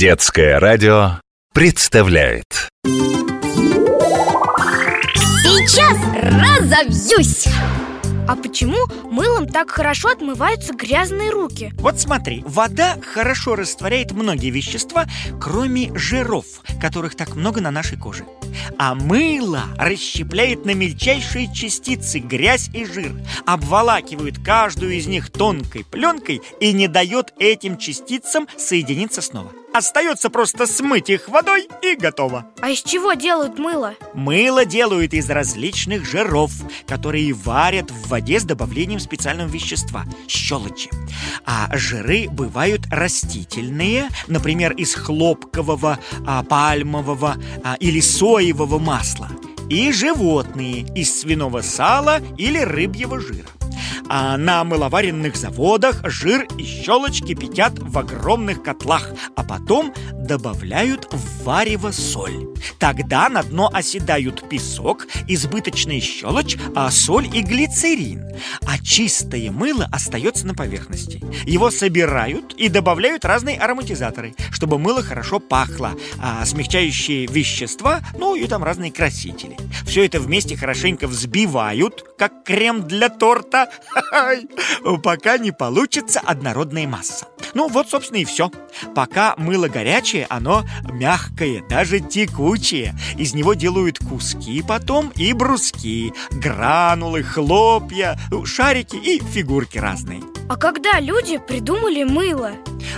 Детское радио представляет Сейчас разобьюсь! А почему мылом так хорошо отмываются грязные руки? Вот смотри, вода хорошо растворяет многие вещества, кроме жиров, которых так много на нашей коже. А мыло расщепляет на мельчайшие частицы грязь и жир, обволакивает каждую из них тонкой пленкой и не дает этим частицам соединиться снова. Остается просто смыть их водой и готово. А из чего делают мыло? Мыло делают из различных жиров, которые варят в воде с добавлением специального вещества – щелочи. А жиры бывают растительные, например, из хлопкового, а, пальмового а, или соевого масла. И животные из свиного сала или рыбьего жира. А на мыловаренных заводах жир и щелочь кипятят в огромных котлах, а потом добавляют в варево соль. Тогда на дно оседают песок, избыточная щелочь, а соль и глицерин. А чистое мыло остается на поверхности. Его собирают и добавляют разные ароматизаторы, чтобы мыло хорошо пахло, а смягчающие вещества, ну и там разные красители. Все это вместе хорошенько взбивают, как крем для торта, пока не получится однородная масса. Ну вот, собственно, и все. Пока мыло горячее, оно мягкое, даже текучее. Из него делают куски потом и бруски, гранулы, хлопья, шарики и фигурки разные. А когда люди придумали мыло?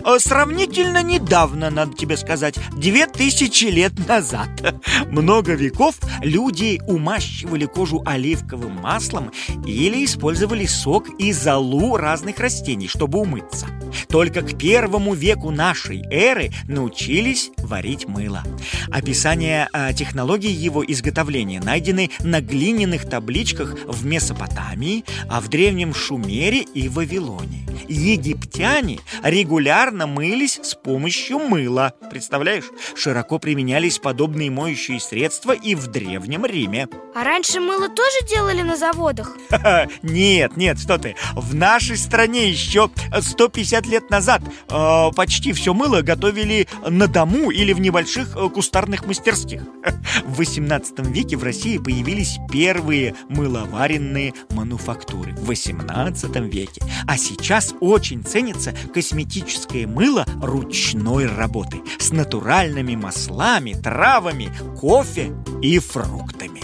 Э, Сравнительно недавно, надо тебе сказать, две тысячи лет назад. Много веков люди умащивали кожу оливковым маслом Или использовали сок и золу разных растений, чтобы умыться. Только к первому веку нашей эры научились варить мыло. Описание э, технологии его изготовления найдены на глиняных табличках в Месопотамии, а в Древнем Шумере и Вавилоне Египтяне регулярно мылись с помощью мыла. Представляешь, широко применялись подобные моющие средства и в Древнем Риме. А раньше мыло тоже делали на заводах? Нет, нет, что ты В нашей стране еще 150 лет назад э, Почти все мыло готовили на дому или в небольших э, кустарных мастерских В 18 веке в России появились первые мыловаренные мануфактуры В 18 веке А сейчас очень ценится косметическое мыло ручной работы С натуральными маслами, травами, кофе и фруктами